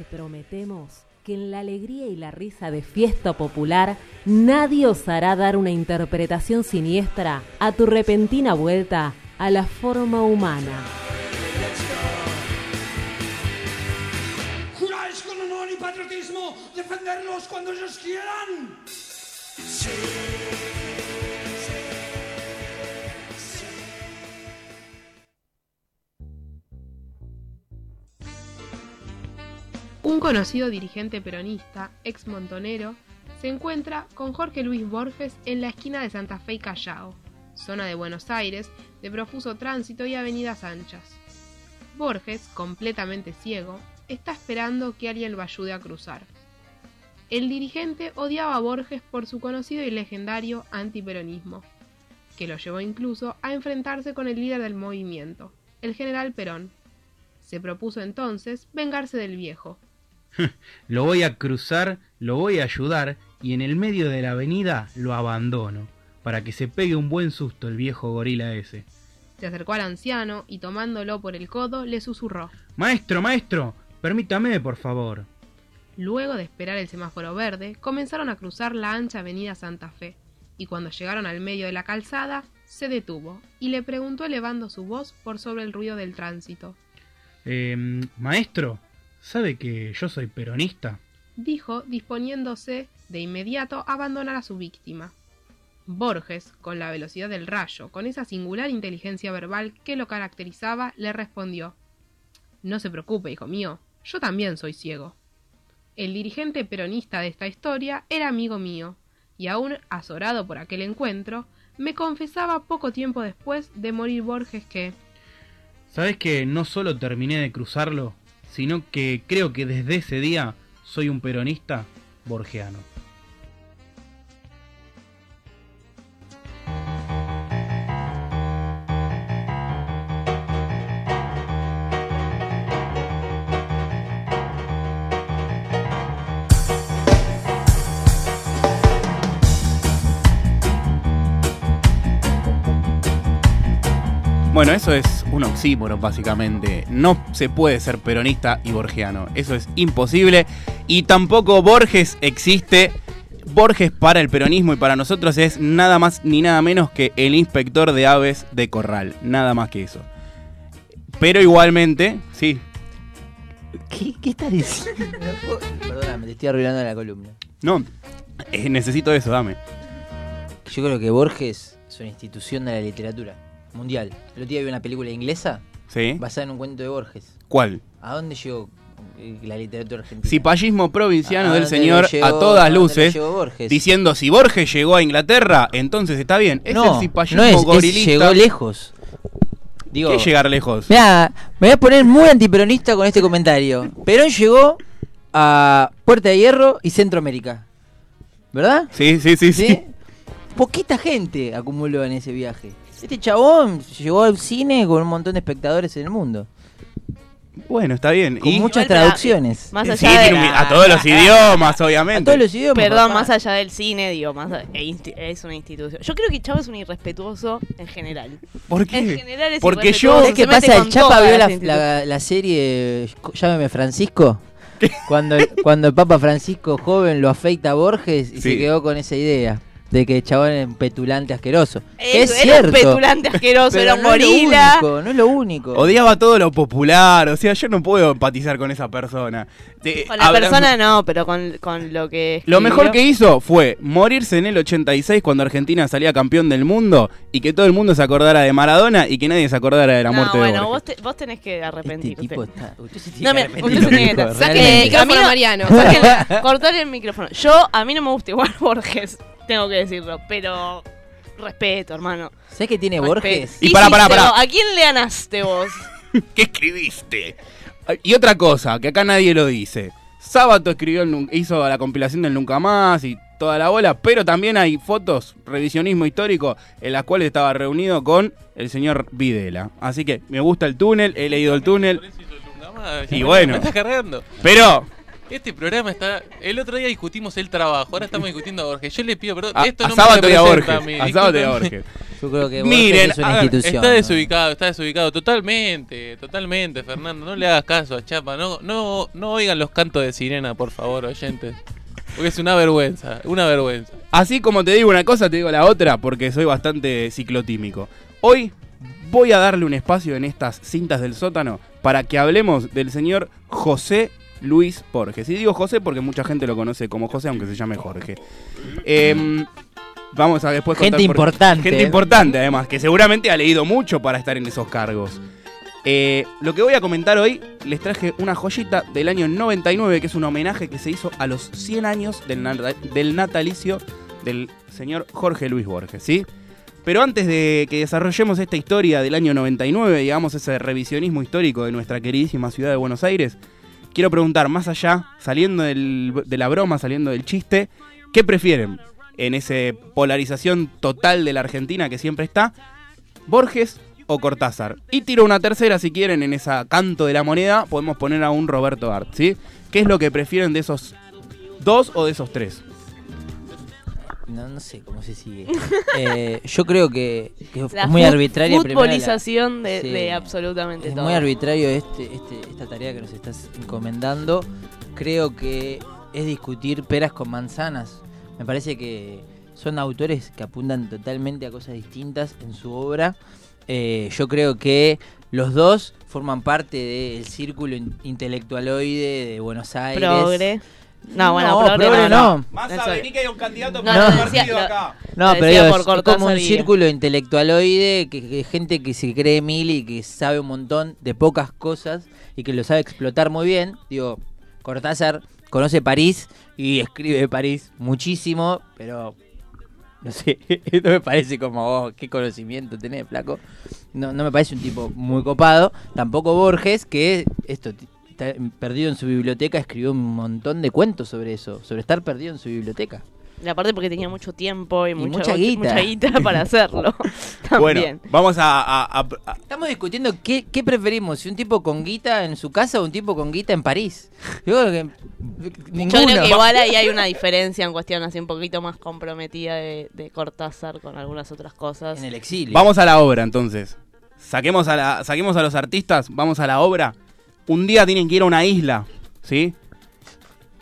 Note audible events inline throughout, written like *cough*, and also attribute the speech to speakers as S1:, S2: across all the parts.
S1: Te prometemos que en la alegría y la risa de fiesta popular nadie os hará dar una interpretación siniestra a tu repentina vuelta a la forma humana.
S2: Un conocido dirigente peronista, ex montonero, se encuentra con Jorge Luis Borges en la esquina de Santa Fe y Callao, zona de Buenos Aires, de profuso tránsito y avenidas anchas. Borges, completamente ciego, está esperando que alguien lo ayude a cruzar. El dirigente odiaba a Borges por su conocido y legendario antiperonismo, que lo llevó incluso a enfrentarse con el líder del movimiento, el general Perón. Se propuso entonces vengarse del viejo, *laughs*
S3: Lo voy a cruzar, lo voy a ayudar y en el medio de la avenida lo abandono, para que se pegue un buen susto el viejo gorila ese.
S2: Se acercó al anciano y tomándolo por el codo le susurró.
S3: Maestro, maestro, permítame, por favor.
S2: Luego de esperar el semáforo verde, comenzaron a cruzar la ancha avenida Santa Fe, y cuando llegaron al medio de la calzada, se detuvo y le preguntó elevando su voz por sobre el ruido del tránsito.
S3: Eh, maestro, ¿sabe que yo soy peronista?
S2: Dijo, disponiéndose de inmediato a abandonar a su víctima. Borges, con la velocidad del rayo, con esa singular inteligencia verbal que lo caracterizaba, le respondió No se preocupe, hijo mío, yo también soy ciego. El dirigente peronista de esta historia era amigo mío, y aún azorado por aquel encuentro, me confesaba poco tiempo después de morir Borges que
S3: ¿Sabes que no solo terminé de cruzarlo, sino que creo que desde ese día soy un peronista borgiano? Bueno, eso es un oxímoron básicamente. No se puede ser peronista y borgiano. Eso es imposible. Y tampoco Borges existe. Borges para el peronismo y para nosotros es nada más ni nada menos que el inspector de aves de corral. Nada más que eso. Pero igualmente, sí.
S4: ¿Qué, qué estás diciendo? *laughs* Perdóname, te estoy arruinando la columna.
S3: No, eh, necesito eso, dame.
S4: Yo creo que Borges es una institución de la literatura mundial. El otro día vi una película inglesa
S3: ¿Sí?
S4: basada en un cuento de Borges.
S3: ¿Cuál?
S4: ¿A dónde llegó eh, la literatura argentina?
S3: Cipallismo provinciano
S4: ¿A
S3: del señor a todas luces, diciendo si Borges llegó a Inglaterra, entonces está bien. Es
S4: no,
S3: el cipallismo
S4: no es, es
S3: gorilista.
S4: llegó lejos. Digo,
S3: ¿Qué llegar lejos?
S4: Mirá, me voy a poner muy antiperonista con este comentario. Perón llegó a Puerta de Hierro y Centroamérica. ¿Verdad?
S3: Sí, sí, sí, sí.
S4: ¿Sí? Poquita gente acumuló en ese viaje. Este chabón llegó al cine con un montón de espectadores en el mundo.
S3: Bueno, está bien.
S4: Con
S3: Y
S4: muchas
S5: para-
S4: traducciones.
S5: Más
S3: sí,
S5: allá de
S3: un-
S5: la-
S3: a todos los idiomas,
S4: A
S3: obviamente.
S4: todos los idiomas.
S5: Perdón,
S4: papá.
S5: más allá del cine, digo, más a- e es una institución. Yo creo que Chavo es un irrespetuoso en general.
S3: ¿Por
S5: En
S3: qué?
S5: general es
S3: Porque
S5: irrespetuoso,
S3: yo-
S4: ¿Sabes qué
S5: se mete
S4: pasa? El Chapa vio la, serie Llámeme Francisco. Cuando el, cuando el Papa Francisco joven lo afeita a Borges y
S3: Sí.
S4: se quedó con esa idea de que el chabón era un petulante asqueroso. Que
S5: Eso,
S4: es
S5: era un
S4: cierto.
S5: petulante asqueroso,
S4: pero
S5: era un
S4: no es lo único, no es lo único.
S3: Odiaba todo lo popular, o sea, yo no puedo empatizar con esa persona. Te-
S5: Con la
S3: hablando-
S5: persona no, pero con, con lo que.
S3: Lo mejor que hizo fue morirse en el 86 cuando Argentina salía campeón del mundo y que todo el mundo se acordara de Maradona y que nadie se acordara de la
S5: No,
S3: muerte
S5: bueno,
S3: de
S5: vos,
S3: Borges.
S5: te- vos tenés que
S4: este
S5: arrepentirte.
S4: tipo está. Usted se tiene
S5: No,
S4: que
S5: usted se tiene que
S4: realmente.
S5: el micrófono, *laughs* Mariano. Cortar el micrófono. Yo, a mí no me gusta igual *laughs* Borges, tengo que decirlo, pero respeto, hermano.
S4: ¿Sabes qué tiene
S5: Respeto.
S4: Borges?
S3: Y
S5: Hiciste
S3: pará.
S5: vos, ¿A quién le ganaste vos? *laughs*
S3: ¿Qué escribiste? Y otra cosa, que acá nadie lo dice. Sábato escribió el hizo la compilación del Nunca Más y toda la bola, pero también hay fotos, revisionismo histórico, en las cuales estaba reunido con el señor Videla. Así que me gusta el túnel, he leído el túnel, Y
S6: Y
S3: bueno.
S6: Me estás cargando.
S3: pero
S6: Este programa está. El otro día discutimos el trabajo, ahora estamos discutiendo a Borges. Yo le pido perdón.
S3: a,
S6: Esto
S3: a
S6: no me representa
S3: Borges,
S6: mí,
S3: a Sábato y a. Borges.
S4: Yo creo que Borges
S3: Miren,
S4: es una
S3: a ver,
S4: institución.
S6: Está
S4: ¿no?
S6: desubicado, está desubicado. Totalmente, totalmente, Fernando. No le hagas caso a Chapa. No, no, no oigan los cantos de sirena, por favor, oyentes. Porque es una vergüenza, una vergüenza.
S3: Así como te digo una cosa, te digo la otra, porque soy bastante ciclotímico. Hoy voy a darle un espacio en estas cintas del sótano para que hablemos del señor José Luis Borges. Y digo José porque mucha gente lo conoce como José, aunque se llame Jorge. Em, vamos a después
S4: Gente
S3: contar por-
S4: importante,
S3: Gente importante, además, que seguramente ha leído mucho para estar en esos cargos. Eh, lo que voy a comentar hoy, les traje una joyita del año 99, que es un homenaje que se hizo a los 100 años del, nata- del natalicio del señor Jorge Luis Borges, ¿sí? Pero antes de que desarrollemos esta historia del año 99, digamos ese revisionismo histórico de nuestra queridísima ciudad de Buenos Aires, quiero preguntar, más allá, saliendo del- de la broma, saliendo del chiste, ¿qué prefieren en esa polarización total de la Argentina que siempre está? ¿Borges o Cortázar? Y tiro una tercera si quieren en esa canto de la moneda, podemos poner a un Roberto Art, ¿sí? ¿Qué es lo que prefieren de esos dos o de esos tres?
S4: No, no sé cómo se sigue. Eh, yo creo que, es muy arbitraria. primero la-
S5: Futbolización de,
S4: Sí.
S5: de absolutamente
S4: Es
S5: todo.
S4: muy arbitrario este, este- esta tarea que nos estás encomendando. Creo que es discutir peras con manzanas. Me parece que son autores que apuntan totalmente a cosas distintas en su obra. Eh, yo creo que los dos forman parte del círculo in- intelectualoide de Buenos Aires.
S5: Progre. No, bueno,
S4: No,
S5: progre,
S4: progre
S5: no.
S4: no.
S3: Más venir que hay un candidato
S5: No,
S3: para
S5: no, decía-
S3: partido acá.
S4: No, pero digo,
S5: por
S4: es, como un
S5: y-
S4: círculo intelectualoide, que, que gente que se cree mil y que sabe un montón de pocas cosas y que lo sabe explotar muy bien. Digo, Cortázar conoce París y escribe París muchísimo, pero no sé, *laughs* esto me parece como, oh, qué conocimiento tenés, flaco. No, no me parece un tipo muy copado. Tampoco Borges, que esto está perdido en su biblioteca, escribió un montón de cuentos sobre eso, sobre estar perdido en su biblioteca.
S5: Y aparte porque tenía mucho tiempo y, mucha,
S4: mucha guita.
S5: mucha guita para *laughs* hacerlo. *laughs*
S3: Bueno,
S5: También.
S3: vamos a, a- a- a-
S4: Estamos discutiendo qué, qué preferimos, si un tipo con guita en su casa o un tipo con guita en París. Yo creo que ninguno.
S5: Yo creo que igual ahí hay una diferencia en cuestión así un poquito más comprometida de, de Cortázar con algunas otras cosas.
S4: En el exilio.
S3: Vamos a la obra entonces. Saquemos a, la, saquemos a los artistas, vamos a la obra. Un día tienen que ir a una isla, ¿sí?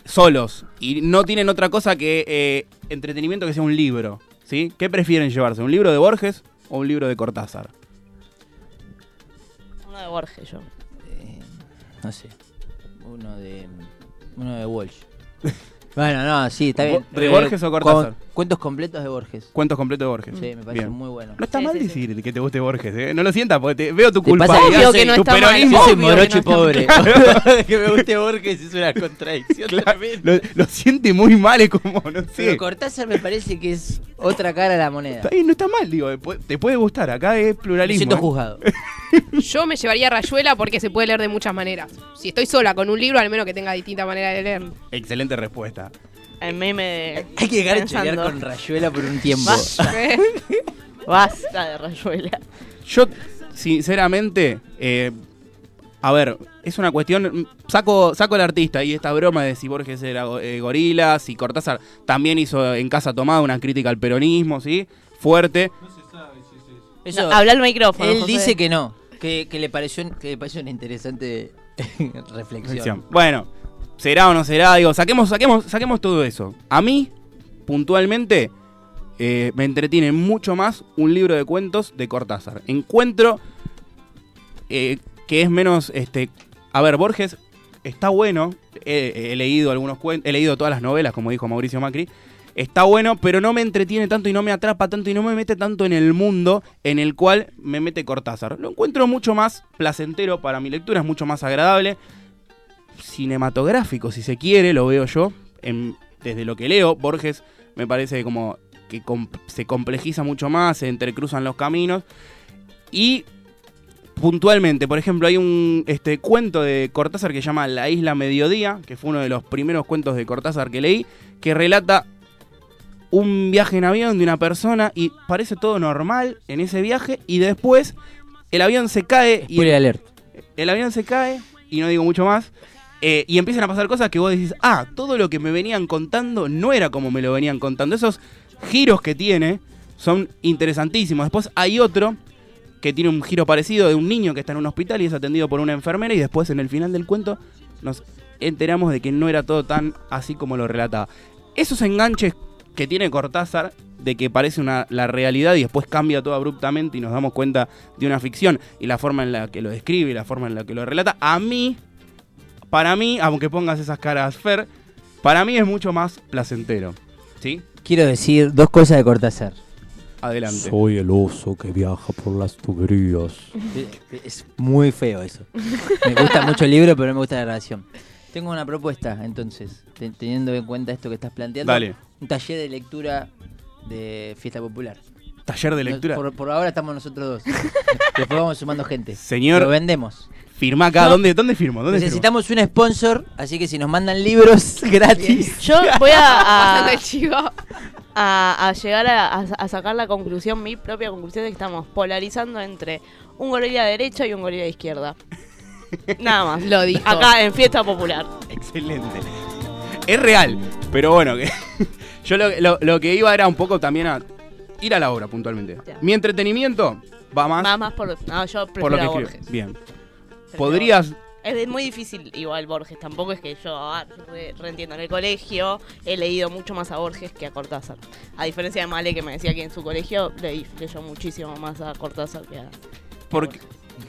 S3: Solos. Y no tienen otra cosa que eh, entretenimiento que sea un libro, ¿sí? ¿Qué prefieren llevarse? ¿Un libro de Borges o un libro de Cortázar?
S5: Uno de Borges yo.
S4: Eh, no sé. Uno de. Uno de Walsh. *laughs* bueno, no, sí, está bien.
S3: ¿De Borges o Cortázar?
S4: con- cuentos completos de Borges.
S3: Cuentos completos de Borges.
S4: Sí, me parece
S3: Bien.
S4: muy bueno.
S3: No está
S5: Sí,
S3: mal
S5: sí, sí.
S3: decir que te guste Borges, ¿eh? No lo sientas porque te- veo tu
S4: Te
S3: culpa.
S4: que
S5: Obvio que no
S3: tu
S5: está mal.
S3: peronismo.
S4: Yo soy
S5: Obvio que
S4: morocho
S5: no
S4: y pobre. *laughs* que me guste Borges es una contradicción tremenda.
S3: Lo, lo siente muy mal, es como, no sé.
S4: Pero Cortázar me parece que es otra cara de la moneda.
S3: Está bien, no está mal, digo, pu- te puede gustar, acá es
S4: Me
S3: pluralismo.
S4: siento
S3: ¿eh?
S4: juzgado. *laughs*
S2: Yo me llevaría Rayuela porque se puede leer de muchas maneras. Si estoy sola con un libro, al menos que tenga distinta manera de leer.
S3: Excelente respuesta.
S5: El meme de.
S4: Hay que llegar a
S5: pensando.
S4: chorear con Rayuela por un tiempo.
S5: Basta, basta de Rayuela.
S3: Yo, sinceramente, eh, a ver, es una cuestión. Saco, saco al artista y esta broma de si Borges era eh, gorila, si Cortázar también hizo en Casa Tomada una crítica al peronismo, ¿sí? Fuerte.
S4: Eso,
S5: No, habla al micrófono.
S4: él
S5: José.
S4: dice que no, que, que le pareció que le pareció una interesante *laughs* reflexión.
S3: Bueno, será o no será, digo, saquemos, saquemos, saquemos todo eso. A mí, puntualmente, eh, me entretiene mucho más un libro de cuentos de Cortázar. Encuentro eh, que es menos, este, a ver, Borges está bueno. He, he leído algunos cuentos, he leído todas las novelas, como dijo Mauricio Macri. Está bueno, pero no me entretiene tanto y no me atrapa tanto y no me mete tanto en el mundo en el cual me mete Cortázar. Lo encuentro mucho más placentero para mi lectura, es mucho más agradable cinematográfico, si se quiere, lo veo yo. en- desde lo que leo, Borges me parece como que se complejiza mucho más, se entrecruzan los caminos. Y puntualmente, por ejemplo, hay un este, cuento de Cortázar que se llama La Isla Mediodía, que fue uno de los primeros cuentos de Cortázar que leí, que relata un viaje en avión de una persona y parece todo normal en ese viaje y después el avión se cae y
S4: alert.
S3: el avión se cae, y no digo mucho más, eh, y empiezan a pasar cosas que vos decís, ah, todo lo que me venían contando no era como me lo venían contando. Esos giros que tiene, son interesantísimos. Después hay otro que tiene un giro parecido de un niño que está en un hospital y es atendido por una enfermera y después en el final del cuento nos enteramos de que no era todo tan así como lo relataba. Esos enganches que tiene Cortázar de que parece una, la realidad y después cambia todo abruptamente y nos damos cuenta de una ficción y la forma en la que lo describe y la forma en la que lo relata, a mí, para mí, aunque pongas esas caras Fer, para mí es mucho más placentero. ¿Sí?
S4: Quiero decir dos cosas de Cortázar.
S3: Adelante.
S7: Soy el oso que viaja por las tuberías.
S4: Eh, Es muy feo eso. Me gusta mucho el libro, pero no me gusta la grabación. Tengo una propuesta, entonces, te- teniendo en cuenta esto que estás planteando.
S3: Dale.
S4: Un taller de lectura de fiesta popular.
S3: Taller de lectura.
S4: Por, por ahora estamos nosotros dos. *laughs* Después vamos sumando gente.
S3: Señor-
S4: Lo vendemos.
S3: Firma acá.
S4: No.
S3: ¿Dónde, ¿Dónde firmo? ¿Dónde firmo?
S4: Necesitamos un sponsor, así que si nos mandan libros *laughs* gratis.
S5: Yo *laughs* voy a, *laughs* a,
S2: el chivo.
S5: a- a llegar a, a- a sacar la conclusión, mi propia conclusión, de que estamos polarizando entre un gorila de derecha y un gorila de izquierda. Nada más.
S2: Lo dijo.
S5: Acá en fiesta popular.
S3: Excelente. Es real, pero bueno, que yo lo, lo- lo que iba era un poco también a ir a la obra puntualmente.
S5: Ya.
S3: Mi entretenimiento va más,
S5: Más, más por. No, yo
S3: por lo que
S5: a.
S3: Bien. Podrías.
S5: Es muy difícil igual Borges, tampoco es que yo ah, re- reentiendo. En el colegio he leído mucho más a Borges que a Cortázar. A diferencia de Male que me decía que en su colegio leí, leyó muchísimo más a Cortázar que a...
S3: Porque,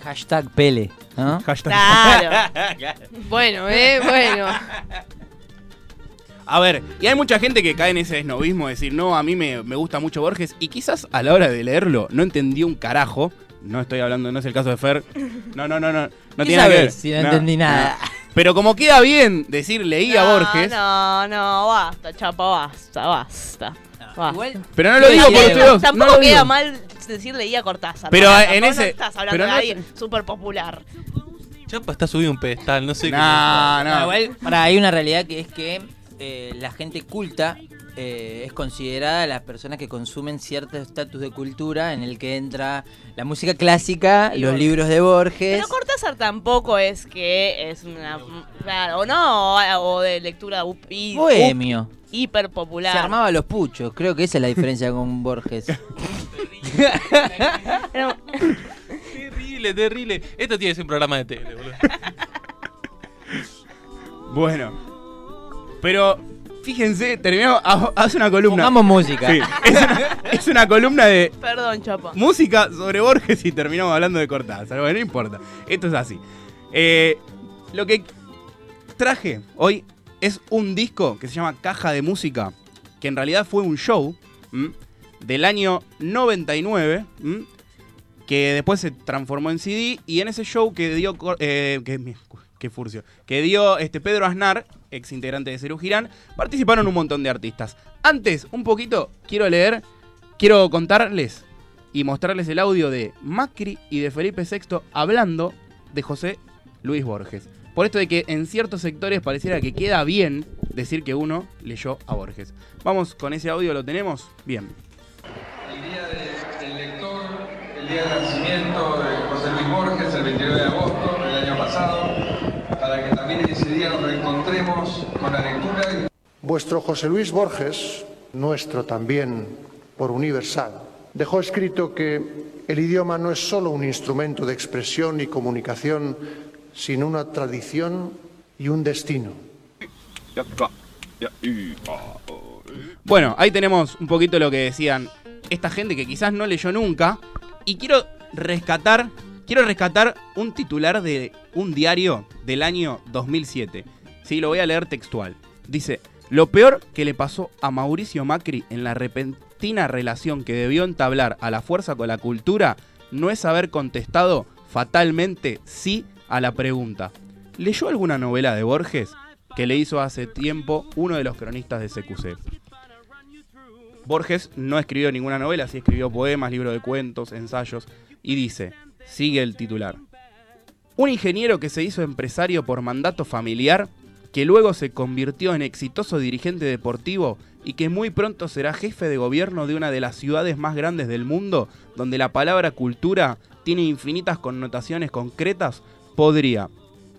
S4: Hashtag Pele. ¿no?
S3: hashtag-
S5: Claro. *laughs*
S2: Bueno, eh, bueno.
S3: A ver, y hay mucha gente que cae en ese esnovismo de decir, no, a mí me, me gusta mucho Borges, y quizás a la hora de leerlo no entendió un carajo. No estoy hablando, no es el caso de Fer. No, no, no, no. No
S4: ¿Qué
S3: tiene nada que ver.
S4: si no entendí nada?
S3: Pero como queda bien decir leí a Borges,
S5: No, no, basta, chapa, basta, basta. basta.
S4: Igual,
S3: pero no lo digo por ustedes.
S5: Tampoco
S3: lo
S5: queda
S3: digo.
S5: mal decir leía Cortázar.
S3: Pero en ese-
S5: No estás hablando
S3: pero
S5: de alguien súper popular.
S6: Chapa está subido a un pedestal, no sé qué.
S3: No,
S4: no, igual, pará, hay una realidad que es que eh, la gente culta eh, es considerada las personas que consumen cierto estatus de cultura en el que entra la música clásica,
S5: Y
S4: los
S5: Borges.
S4: libros de Borges.
S5: Pero Cortázar tampoco es que es una. Claro, o no, o de lectura up- hi-
S4: Bohemio.
S5: up- hiper popular.
S4: Se armaba los puchos, creo que esa es la diferencia *laughs* con Borges. *laughs*
S6: Terrible, terrible. Esto tiene que ser un programa de tele, boludo.
S3: Bueno. Pero, fíjense, terminamos. ha- Hace una columna.
S4: Pongamos música.
S3: Sí, es, una, *laughs* es una columna de
S5: Perdón, Chapa.
S3: música sobre Borges y terminamos hablando de Cortázar. Bueno, no importa. Esto es así. Eh, lo que traje hoy es un disco que se llama Caja de Música, que en realidad fue un show ¿m? del año 99, ¿m? que después se transformó en CD y en ese show que dio eh, que, que furcio, que dio este Pedro Aznar, ex integrante de Cerú Girán, participaron un montón de artistas. Antes, un poquito, quiero leer, quiero contarles y mostrarles el audio de Macri y de Felipe VI hablando de José Luis Borges. Por esto de que en ciertos sectores pareciera que queda bien decir que uno leyó a Borges. Vamos con ese audio, ¿lo tenemos? Bien.
S8: El día de- del lector, el día del nacimiento de José Luis Borges, el 29 de agosto del año pasado, para que también en ese día nos reencontremos con la lectura y
S9: Vuestro José Luis Borges, nuestro también por universal, dejó escrito que el idioma no es solo un instrumento de expresión y comunicación, sino una tradición y un destino.
S3: Bueno, ahí tenemos un poquito lo que decían esta gente que quizás no leyó nunca. Y quiero rescatar, quiero rescatar un titular de un diario del año 2007. Sí, lo voy a leer textual. Dice, lo peor que le pasó a Mauricio Macri en la repentina relación que debió entablar a la fuerza con la cultura no es haber contestado fatalmente sí a la pregunta. ¿Leyó alguna novela de Borges? que le hizo hace tiempo uno de los cronistas de CQC. Borges no escribió ninguna novela, sí escribió poemas, libros de cuentos, ensayos, y dice, sigue el titular, un ingeniero que se hizo empresario por mandato familiar, que luego se convirtió en exitoso dirigente deportivo y que muy pronto será jefe de gobierno de una de las ciudades más grandes del mundo, donde la palabra cultura tiene infinitas connotaciones concretas, podría,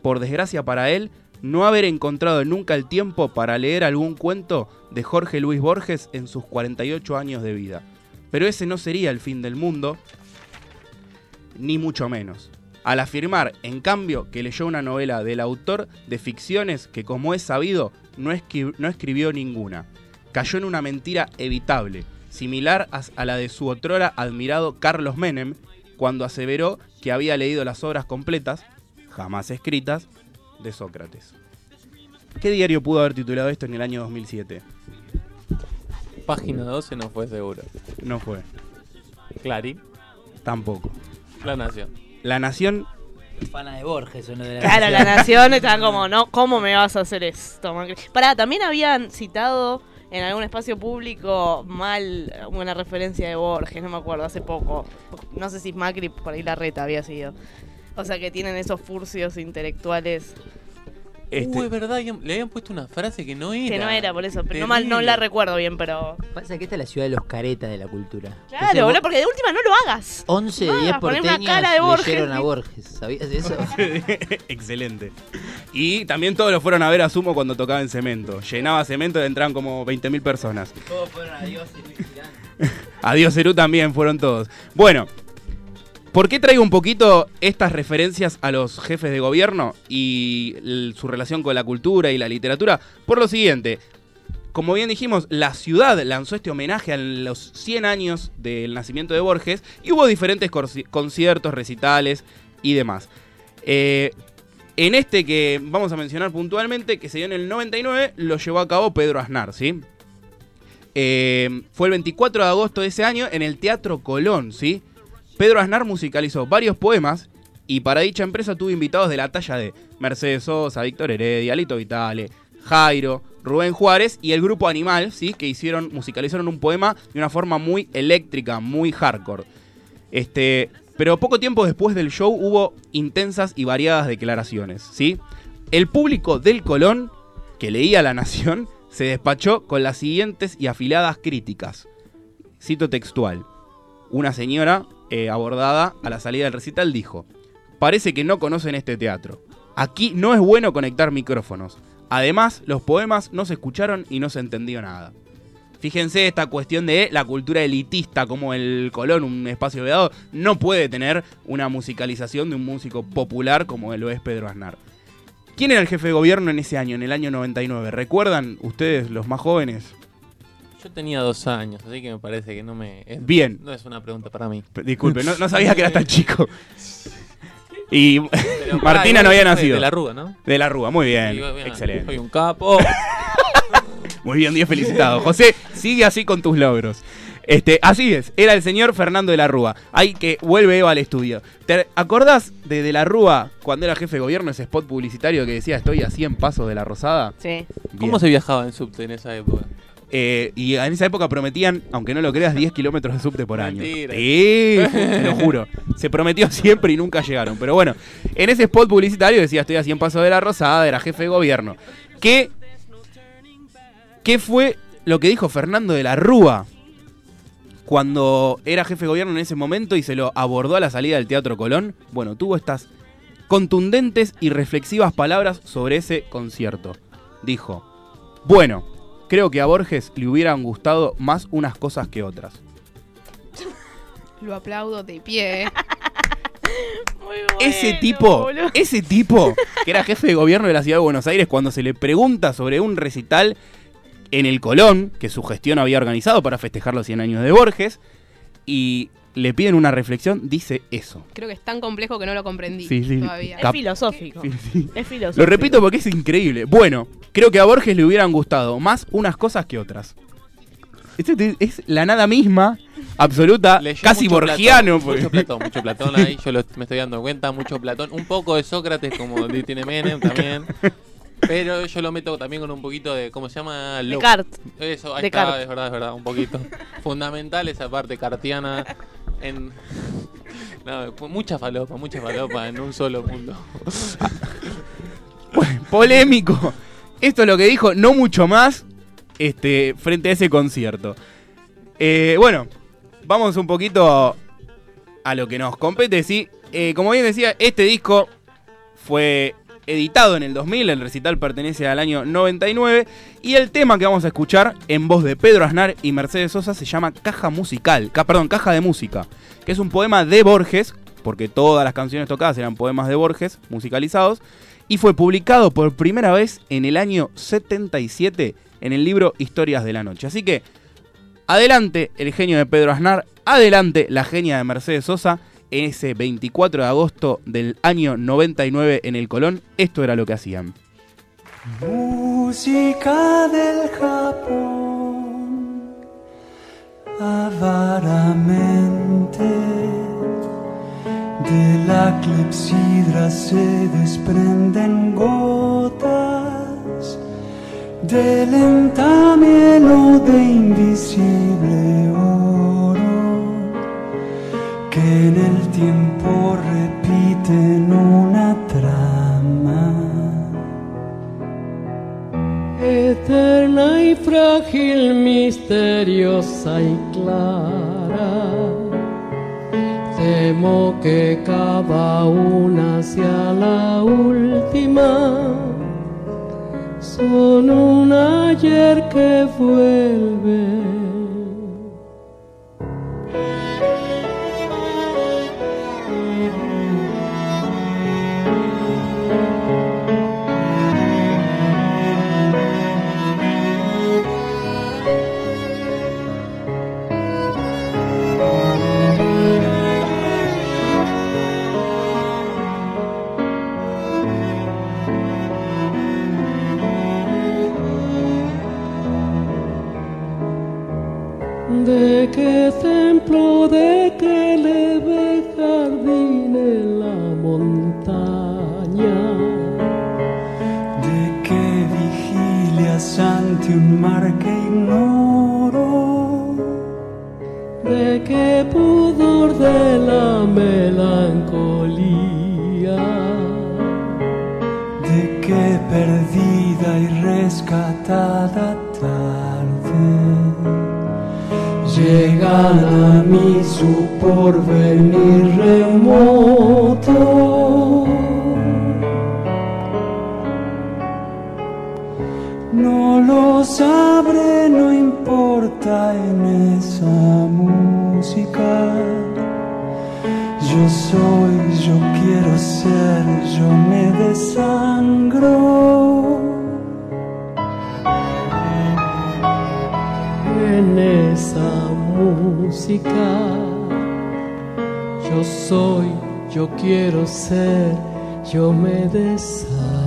S3: por desgracia para él, no haber encontrado nunca el tiempo para leer algún cuento de Jorge Luis Borges en sus 48 años de vida. pero ese no sería el fin del mundo, ni mucho menos. Al afirmar, en cambio, que leyó una novela del autor de ficciones que, como es sabido, no, escri- no escribió ninguna. Cayó en una mentira evitable, similar a, a la de su otrora admirado Carlos Menem, cuando aseveró que había leído las obras completas, jamás escritas, de Sócrates. ¿Qué diario pudo haber titulado esto en el año 2007?
S6: Página 12 no fue seguro.
S3: No fue.
S6: Clarín.
S3: Tampoco.
S6: La Nación.
S3: La Nación
S4: Fana de Borges, uno de la
S5: Claro, la nación está como, no, ¿cómo me vas a hacer esto, Macri? Pará, también habían citado en algún espacio público mal una referencia de Borges, no me acuerdo, hace poco. No sé si Macri por ahí la reta había sido. O sea que tienen esos furcios intelectuales
S3: Este-
S6: Uh, es verdad, le habían puesto una frase que no era.
S5: que no era por eso, pero no, mal, no la recuerdo bien, pero...
S4: Pasa que esta es la ciudad de los caretas de la cultura.
S5: Claro, boludo, porque de última no lo hagas.
S4: 11 de
S5: No
S4: 10
S5: hagas, poner una
S4: porteños
S5: cara de Borges.
S4: leyeron a Borges. ¿Sabías eso? *laughs*
S3: Excelente. Y también todos lo fueron a ver a Sumo cuando tocaba en cemento. Llenaba cemento y entraban como 20.000 personas.
S4: Todos fueron a Dios y Luis Girán.
S3: Adiós Cerú también fueron todos. Bueno, ¿por qué traigo un poquito estas referencias a los jefes de gobierno y su relación con la cultura y la literatura? Por lo siguiente, como bien dijimos, la ciudad lanzó este homenaje a los 100 años del nacimiento de Borges y hubo diferentes conciertos, recitales y demás. Eh, en este que vamos a mencionar puntualmente, que se dio en el 99, lo llevó a cabo Pedro Aznar, ¿sí? Eh, fue el 24 de agosto de ese año en el Teatro Colón, ¿sí? Pedro Aznar musicalizó varios poemas y para dicha empresa tuvo invitados de la talla de Mercedes Sosa, Víctor Heredia, Lito Vitale, Jairo, Rubén Juárez y el grupo Animal, ¿sí? Que hicieron, musicalizaron un poema de una forma muy eléctrica, muy hardcore. Este, pero poco tiempo después del show hubo intensas y variadas declaraciones, ¿sí? El público del Colón, que leía La Nación, *laughs* se despachó con las siguientes y afiladas críticas. Cito textual. Una señora eh, abordada a la salida del recital dijo, parece que no conocen este teatro. Aquí no es bueno conectar micrófonos. Además, los poemas no se escucharon y no se entendió nada. Fíjense esta cuestión de la cultura elitista, como el Colón, un espacio vedado, no puede tener una musicalización de un músico popular como lo es Pedro Aznar. ¿Quién era el jefe de gobierno en ese año, en el año 99? ¿Recuerdan ustedes, los más jóvenes?
S6: Yo tenía dos años, así que me parece que no me. es-
S3: Bien.
S6: No es una pregunta para mí.
S3: P- Disculpe, no, no sabía que era tan *laughs* chico. Y
S6: Pero, *laughs*
S3: Martina no había nacido.
S6: De la Rúa, ¿no?
S3: De la Rúa, muy bien.
S6: Digo,
S3: Excelente.
S6: Soy un capo. *laughs*
S3: Muy bien, Dios felicitado. José, sigue así con tus logros. Este, así es, era el señor Fernando de la Rúa. Ahí que vuelve Eva al estudio. ¿Te acordás de De la Rúa cuando era jefe de gobierno ese spot publicitario que decía estoy a 100 pasos de la Rosada?
S5: Sí.
S6: ¿Cómo se viajaba en subte en esa época?
S3: Eh, y en esa época prometían, aunque no lo creas, 10 kilómetros de subte por año.
S6: Mentira.
S3: Sí, te lo juro. Se prometió *laughs* siempre y nunca llegaron. Pero bueno, en ese spot publicitario decía estoy a 100 pasos de la Rosada, era jefe de gobierno. ¿Qué, ¿Qué fue lo que dijo Fernando de la Rúa cuando era jefe de gobierno en ese momento y se lo abordó a la salida del Teatro Colón? Bueno, tuvo estas contundentes y reflexivas palabras sobre ese concierto. Dijo, bueno, creo que a Borges le hubieran gustado más unas cosas que otras. *laughs*
S2: Lo aplaudo de pie. ¿eh? *laughs*
S3: ese tipo, ese tipo, que era jefe de gobierno de la ciudad de Buenos Aires, cuando se le pregunta sobre un recital en el Colón, que su gestión había organizado para festejar los 100 años de Borges, y le piden una reflexión, dice eso.
S2: Creo que es tan complejo que no lo comprendí
S3: Sí, sí.
S2: todavía.
S5: Es filosófico.
S3: Sí, sí.
S5: Es filosófico.
S3: Lo repito porque es increíble. Bueno, creo que a Borges le hubieran gustado más unas cosas que otras. Esto es la nada misma, absoluta,
S6: Leyó
S3: casi
S6: mucho
S3: borgiano.
S6: Platón,
S3: porque-
S6: mucho Platón, mucho Platón ahí, yo lo- me estoy dando cuenta, mucho Platón. Un poco de Sócrates, como tiene Menem también. Pero yo lo meto también con un poquito de, ¿cómo se llama? Lo-
S5: Descartes.
S6: Eso, ahí
S5: Descartes.
S6: está, es verdad, es verdad, un poquito. Fundamental esa parte cartiana en... No, pu- mucha falopa, mucha falopa en un solo mundo. *laughs*
S3: polémico. Esto es lo que dijo, no mucho más, este, frente a ese concierto. Eh, bueno, vamos un poquito a lo que nos compete, sí. Eh, como bien decía, este disco fue editado en el 2000, el recital pertenece al año 99 y el tema que vamos a escuchar en voz de Pedro Aznar y Mercedes Sosa se llama Caja Musical, ca- perdón, Caja de Música, que es un poema de Borges, porque todas las canciones tocadas eran poemas de Borges musicalizados, y fue publicado por primera vez en el año 77 en el libro Historias de la Noche. Así que adelante el genio de Pedro Aznar, adelante la genia de Mercedes Sosa. En ese 24 de agosto del año 99 en el Colón, esto era lo que hacían.
S10: Música del Japón, avaramente de la clepsidra se desprenden gotas de lenta melodía invisible oro que en el tiempo repiten
S11: frágil, misteriosa y clara. Temo que cada una sea la última. Son un ayer que vuelve. De qué leve jardín en la montaña?
S10: ¿De qué vigilias ante un mar que ignoro?
S11: ¿De qué pudor de la melancolía?
S10: ¿De qué perdida y rescatada Llegan a mí su porvenir remoto. No lo sabré, no importa en esa música. Yo soy, yo quiero ser, yo me desangro.
S11: Yo soy, yo quiero ser, yo me desangro.